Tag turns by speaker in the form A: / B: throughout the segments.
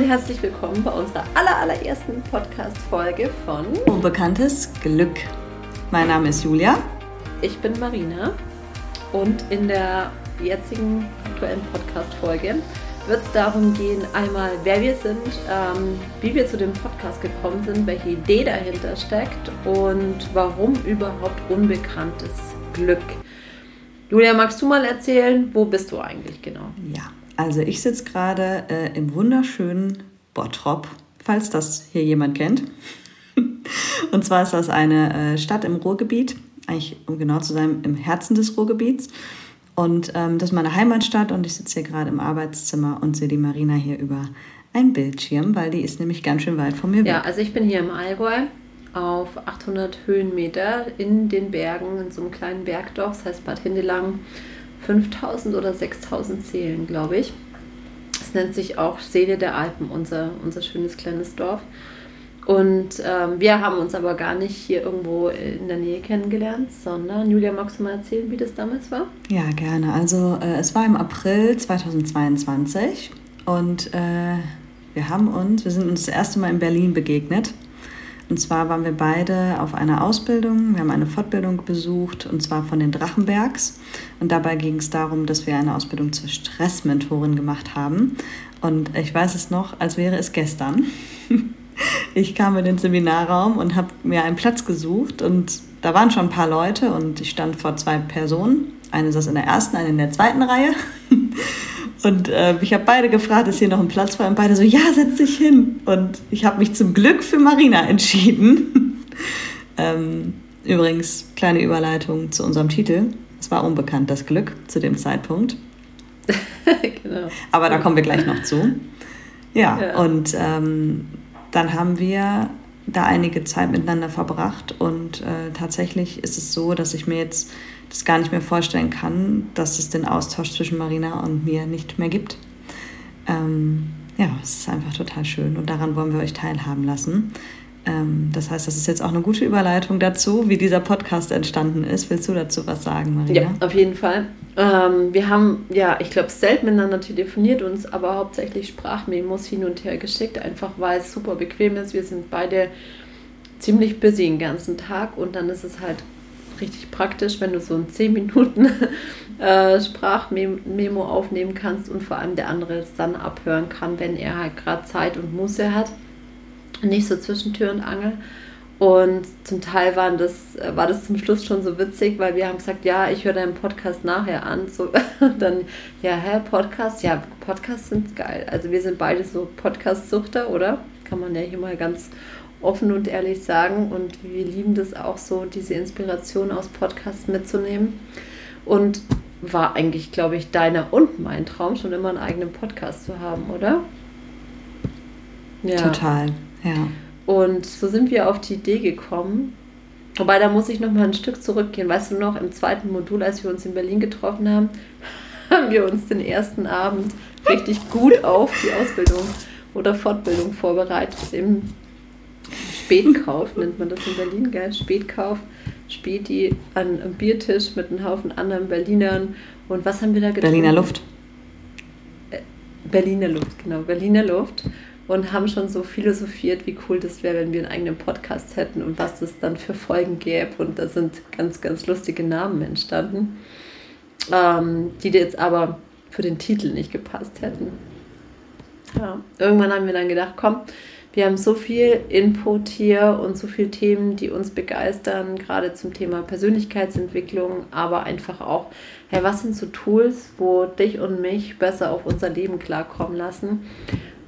A: Und herzlich willkommen bei unserer aller, allerersten Podcast-Folge von
B: Unbekanntes Glück. Mein Name ist Julia.
A: Ich bin Marina und in der jetzigen aktuellen Podcast-Folge wird es darum gehen, einmal wer wir sind, ähm, wie wir zu dem Podcast gekommen sind, welche Idee dahinter steckt und warum überhaupt unbekanntes Glück. Julia, magst du mal erzählen, wo bist du eigentlich genau?
B: Ja, also ich sitze gerade äh, im wunderschönen Bottrop, falls das hier jemand kennt. Und zwar ist das eine äh, Stadt im Ruhrgebiet, eigentlich um genau zu sein, im Herzen des Ruhrgebiets. Und ähm, das ist meine Heimatstadt und ich sitze hier gerade im Arbeitszimmer und sehe die Marina hier über einen Bildschirm, weil die ist nämlich ganz schön weit von mir
A: weg. Ja, also ich bin hier im Allgäu auf 800 Höhenmeter in den Bergen, in so einem kleinen Bergdorf, das heißt Bad Hindelang, 5000 oder 6000 Seelen, glaube ich. Es nennt sich auch Seele der Alpen, unser, unser schönes kleines Dorf. Und ähm, wir haben uns aber gar nicht hier irgendwo in der Nähe kennengelernt, sondern Julia, magst du mal erzählen, wie das damals war?
B: Ja, gerne. Also äh, es war im April 2022 und äh, wir haben uns, wir sind uns das erste Mal in Berlin begegnet. Und zwar waren wir beide auf einer Ausbildung. Wir haben eine Fortbildung besucht und zwar von den Drachenbergs. Und dabei ging es darum, dass wir eine Ausbildung zur Stressmentorin gemacht haben. Und ich weiß es noch, als wäre es gestern. Ich kam in den Seminarraum und habe mir einen Platz gesucht und da waren schon ein paar Leute und ich stand vor zwei Personen. Eine saß in der ersten, eine in der zweiten Reihe. Und äh, ich habe beide gefragt, ist hier noch ein Platz frei? Und beide so, ja, setz dich hin. Und ich habe mich zum Glück für Marina entschieden. ähm, übrigens, kleine Überleitung zu unserem Titel. Es war unbekannt, das Glück zu dem Zeitpunkt. genau. Aber da kommen wir gleich noch zu. Ja, ja. und ähm, dann haben wir da einige Zeit miteinander verbracht und äh, tatsächlich ist es so, dass ich mir jetzt das gar nicht mehr vorstellen kann, dass es den Austausch zwischen Marina und mir nicht mehr gibt. Ähm, ja, es ist einfach total schön und daran wollen wir euch teilhaben lassen. Ähm, das heißt, das ist jetzt auch eine gute Überleitung dazu, wie dieser Podcast entstanden ist. Willst du dazu was sagen, Marina?
A: Ja, auf jeden Fall. Ähm, wir haben, ja, ich glaube, selten miteinander telefoniert, uns aber hauptsächlich Sprachmemos hin und her geschickt, einfach weil es super bequem ist. Wir sind beide ziemlich busy den ganzen Tag und dann ist es halt richtig praktisch, wenn du so in 10 Minuten äh, Sprachmemo aufnehmen kannst und vor allem der andere es dann abhören kann, wenn er halt gerade Zeit und Muße hat. Nicht so zwischen Tür und Angel. Und zum Teil waren das, war das zum Schluss schon so witzig, weil wir haben gesagt, ja, ich höre deinen Podcast nachher an. So, dann, ja, hä, Podcast? Ja, Podcasts sind geil. Also wir sind beide so Podcast-Suchter, oder? Kann man ja hier mal ganz offen und ehrlich sagen. Und wir lieben das auch so, diese Inspiration aus Podcasts mitzunehmen. Und war eigentlich, glaube ich, deiner und mein Traum, schon immer einen eigenen Podcast zu haben, oder?
B: Ja. Total, ja.
A: Und so sind wir auf die Idee gekommen. Wobei, da muss ich noch mal ein Stück zurückgehen. Weißt du noch, im zweiten Modul, als wir uns in Berlin getroffen haben, haben wir uns den ersten Abend richtig gut auf die Ausbildung oder Fortbildung vorbereitet. Im Spätkauf nennt man das in Berlin, gell? Spätkauf, Späti an einem Biertisch mit einem Haufen anderen Berlinern. Und was haben wir da
B: getrunken? Berliner Luft.
A: Äh, Berliner Luft, genau, Berliner Luft. Und haben schon so philosophiert, wie cool das wäre, wenn wir einen eigenen Podcast hätten und was es dann für Folgen gäbe. Und da sind ganz, ganz lustige Namen entstanden, ähm, die jetzt aber für den Titel nicht gepasst hätten. Ja, irgendwann haben wir dann gedacht, komm, wir haben so viel Input hier und so viele Themen, die uns begeistern, gerade zum Thema Persönlichkeitsentwicklung, aber einfach auch, hey, was sind so Tools, wo dich und mich besser auf unser Leben klarkommen lassen?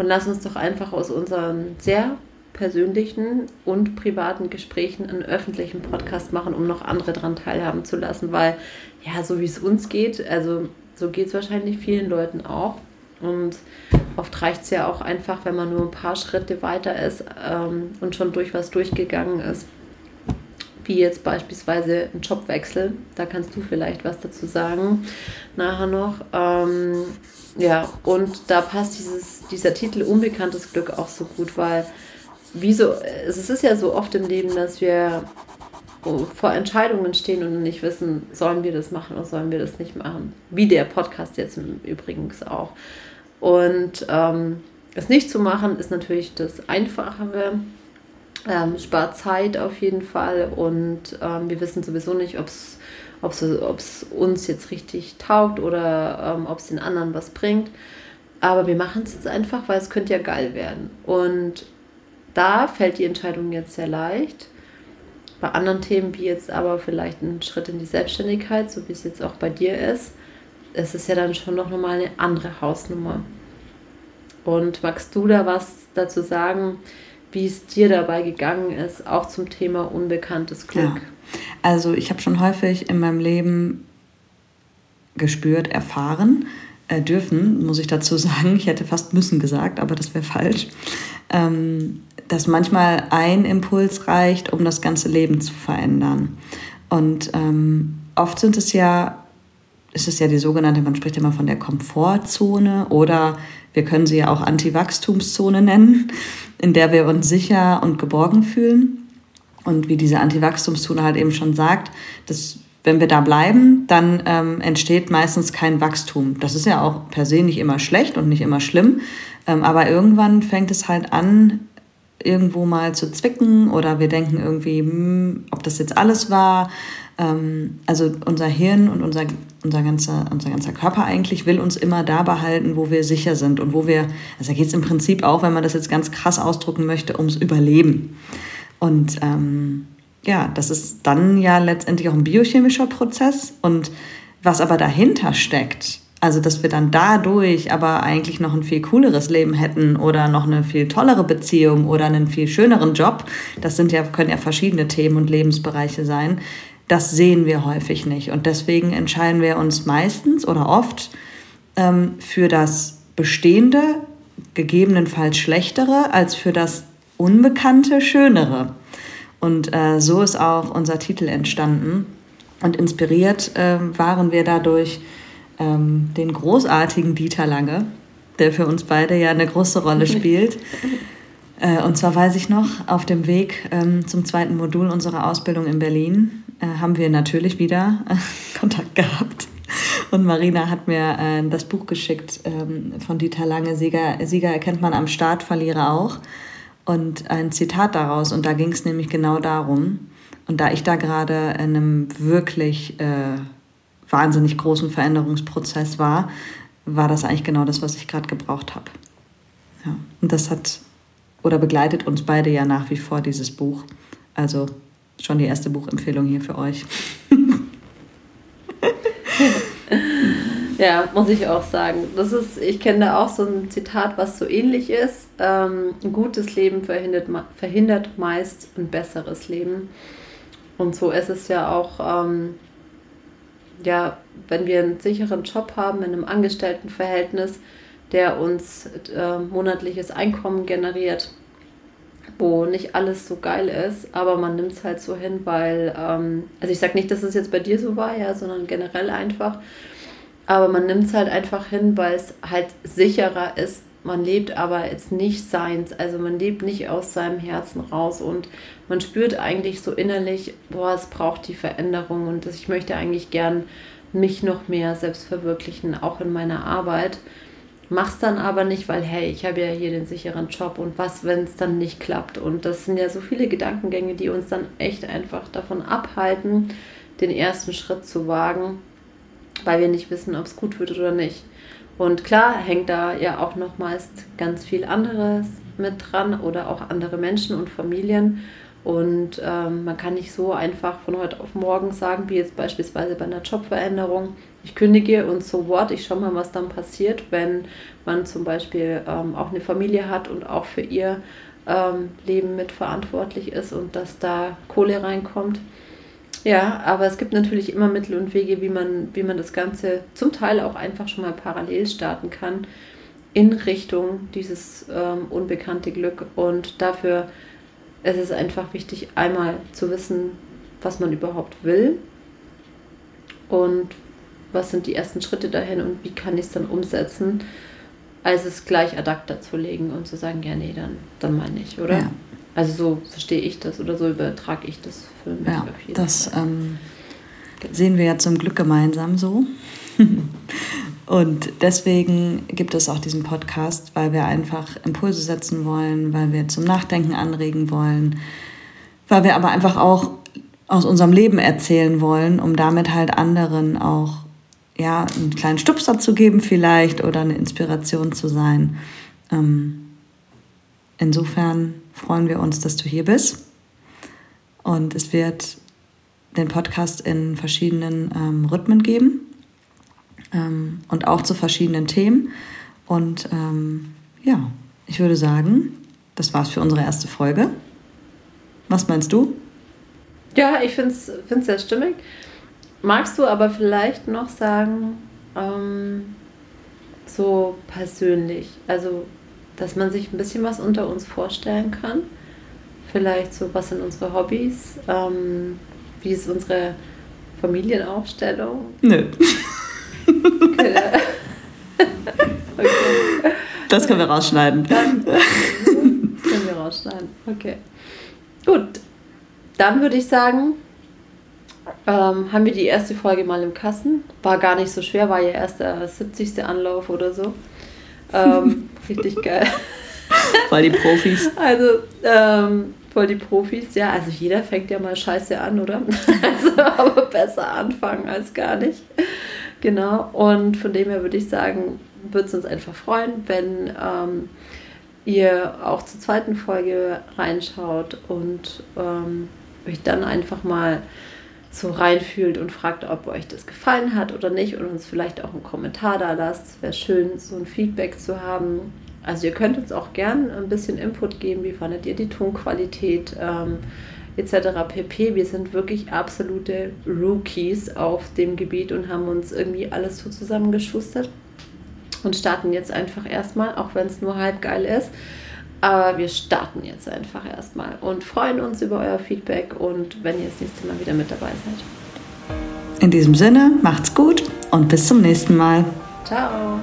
A: Und lass uns doch einfach aus unseren sehr persönlichen und privaten Gesprächen einen öffentlichen Podcast machen, um noch andere daran teilhaben zu lassen, weil ja, so wie es uns geht, also so geht es wahrscheinlich vielen Leuten auch. Und oft reicht es ja auch einfach, wenn man nur ein paar Schritte weiter ist ähm, und schon durch was durchgegangen ist. Wie jetzt beispielsweise ein Jobwechsel. Da kannst du vielleicht was dazu sagen nachher noch. Ähm, ja, und da passt dieses, dieser Titel Unbekanntes Glück auch so gut, weil wieso, es ist ja so oft im Leben, dass wir vor Entscheidungen stehen und nicht wissen, sollen wir das machen oder sollen wir das nicht machen. Wie der Podcast jetzt übrigens auch. Und ähm, es nicht zu machen, ist natürlich das Einfachere. Ähm, spart Zeit auf jeden Fall und ähm, wir wissen sowieso nicht, ob es uns jetzt richtig taugt oder ähm, ob es den anderen was bringt. Aber wir machen es jetzt einfach, weil es könnte ja geil werden. Und da fällt die Entscheidung jetzt sehr leicht. Bei anderen Themen, wie jetzt aber vielleicht ein Schritt in die Selbstständigkeit, so wie es jetzt auch bei dir ist, es ist ja dann schon noch mal eine andere Hausnummer. Und magst du da was dazu sagen, wie es dir dabei gegangen ist, auch zum Thema unbekanntes Glück? Ja.
B: Also ich habe schon häufig in meinem Leben gespürt, erfahren, äh, dürfen, muss ich dazu sagen. Ich hätte fast müssen gesagt, aber das wäre falsch. Ähm, dass manchmal ein Impuls reicht, um das ganze Leben zu verändern. Und ähm, oft sind es ja, ist es ja die sogenannte, man spricht immer von der Komfortzone oder wir können sie ja auch Anti-Wachstumszone nennen, in der wir uns sicher und geborgen fühlen. Und wie diese Anti-Wachstumszone halt eben schon sagt, dass wenn wir da bleiben, dann ähm, entsteht meistens kein Wachstum. Das ist ja auch per se nicht immer schlecht und nicht immer schlimm, ähm, aber irgendwann fängt es halt an, irgendwo mal zu zwicken oder wir denken irgendwie, hm, ob das jetzt alles war. Ähm, also unser Hirn und unser, unser, ganzer, unser ganzer Körper eigentlich will uns immer da behalten, wo wir sicher sind und wo wir, also da geht es im Prinzip auch, wenn man das jetzt ganz krass ausdrücken möchte, ums Überleben. Und ähm, ja, das ist dann ja letztendlich auch ein biochemischer Prozess. Und was aber dahinter steckt, also dass wir dann dadurch aber eigentlich noch ein viel cooleres Leben hätten oder noch eine viel tollere Beziehung oder einen viel schöneren Job, das sind ja, können ja verschiedene Themen und Lebensbereiche sein, das sehen wir häufig nicht. Und deswegen entscheiden wir uns meistens oder oft ähm, für das Bestehende, gegebenenfalls Schlechtere, als für das Unbekannte, Schönere. Und äh, so ist auch unser Titel entstanden. Und inspiriert äh, waren wir dadurch ähm, den großartigen Dieter Lange, der für uns beide ja eine große Rolle spielt. äh, und zwar weiß ich noch, auf dem Weg ähm, zum zweiten Modul unserer Ausbildung in Berlin äh, haben wir natürlich wieder äh, Kontakt gehabt. Und Marina hat mir das Buch geschickt ähm, von Dieter Lange, Sieger, Sieger erkennt man am Start, Verlierer auch und ein Zitat daraus. Und da ging es nämlich genau darum. Und da ich da gerade in einem wirklich äh, wahnsinnig großen Veränderungsprozess war, war das eigentlich genau das, was ich gerade gebraucht habe. Ja. Und das hat oder begleitet uns beide ja nach wie vor dieses Buch. Also schon die erste Buchempfehlung hier für euch.
A: Ja, muss ich auch sagen. Das ist, ich kenne da auch so ein Zitat, was so ähnlich ist. Ähm, ein gutes Leben verhindert, verhindert meist ein besseres Leben. Und so ist es ja auch, ähm, ja, wenn wir einen sicheren Job haben in einem Angestelltenverhältnis, der uns äh, monatliches Einkommen generiert, wo nicht alles so geil ist, aber man nimmt es halt so hin, weil, ähm, also ich sage nicht, dass es jetzt bei dir so war, ja, sondern generell einfach, aber man nimmt es halt einfach hin, weil es halt sicherer ist. Man lebt aber jetzt nicht seins, also man lebt nicht aus seinem Herzen raus und man spürt eigentlich so innerlich, boah, es braucht die Veränderung und ich möchte eigentlich gern mich noch mehr selbst verwirklichen, auch in meiner Arbeit. Mach's dann aber nicht, weil hey, ich habe ja hier den sicheren Job und was, wenn es dann nicht klappt? Und das sind ja so viele Gedankengänge, die uns dann echt einfach davon abhalten, den ersten Schritt zu wagen weil wir nicht wissen, ob es gut wird oder nicht. Und klar hängt da ja auch noch meist ganz viel anderes mit dran oder auch andere Menschen und Familien. Und ähm, man kann nicht so einfach von heute auf morgen sagen, wie jetzt beispielsweise bei einer Jobveränderung, ich kündige und so what, ich schaue mal, was dann passiert, wenn man zum Beispiel ähm, auch eine Familie hat und auch für ihr ähm, Leben mitverantwortlich ist und dass da Kohle reinkommt. Ja, aber es gibt natürlich immer Mittel und Wege, wie man, wie man das Ganze zum Teil auch einfach schon mal parallel starten kann in Richtung dieses ähm, unbekannte Glück. Und dafür ist es einfach wichtig, einmal zu wissen, was man überhaupt will und was sind die ersten Schritte dahin und wie kann ich es dann umsetzen, als es gleich ad acta zu legen und zu sagen, ja, nee, dann, dann mal nicht, oder? Ja. Also so verstehe ich das oder so übertrage ich das für mich
B: ja, auf jeden das, Fall. Ähm, sehen wir ja zum Glück gemeinsam so. Und deswegen gibt es auch diesen Podcast, weil wir einfach Impulse setzen wollen, weil wir zum Nachdenken anregen wollen, weil wir aber einfach auch aus unserem Leben erzählen wollen, um damit halt anderen auch ja, einen kleinen Stupser zu geben vielleicht oder eine Inspiration zu sein. Ähm, insofern freuen wir uns, dass du hier bist. Und es wird den Podcast in verschiedenen ähm, Rhythmen geben ähm, und auch zu verschiedenen Themen. Und ähm, ja, ich würde sagen, das war's für unsere erste Folge. Was meinst du?
A: Ja, ich finde es sehr stimmig. Magst du aber vielleicht noch sagen, ähm, so persönlich, also dass man sich ein bisschen was unter uns vorstellen kann? Vielleicht so, was sind unsere Hobbys? Ähm, wie ist unsere Familienaufstellung? Nö.
B: Okay. Das können wir rausschneiden.
A: Dann, das können wir rausschneiden. Okay. Gut. Dann würde ich sagen, ähm, haben wir die erste Folge mal im Kassen. War gar nicht so schwer, war ja erst der 70. Anlauf oder so. Ähm, richtig geil.
B: Voll die Profis.
A: Also, ähm, voll die Profis, ja. Also jeder fängt ja mal scheiße an, oder? Also aber besser anfangen als gar nicht. Genau. Und von dem her würde ich sagen, würde es uns einfach freuen, wenn ähm, ihr auch zur zweiten Folge reinschaut und ähm, euch dann einfach mal so reinfühlt und fragt, ob euch das gefallen hat oder nicht und uns vielleicht auch einen Kommentar da lasst. Wäre schön, so ein Feedback zu haben. Also ihr könnt uns auch gern ein bisschen Input geben, wie fandet ihr die Tonqualität ähm, etc. pp. Wir sind wirklich absolute Rookies auf dem Gebiet und haben uns irgendwie alles so zusammengeschustert und starten jetzt einfach erstmal, auch wenn es nur halb geil ist. Aber wir starten jetzt einfach erstmal und freuen uns über euer Feedback und wenn ihr das nächste Mal wieder mit dabei seid.
B: In diesem Sinne, macht's gut und bis zum nächsten Mal.
A: Ciao.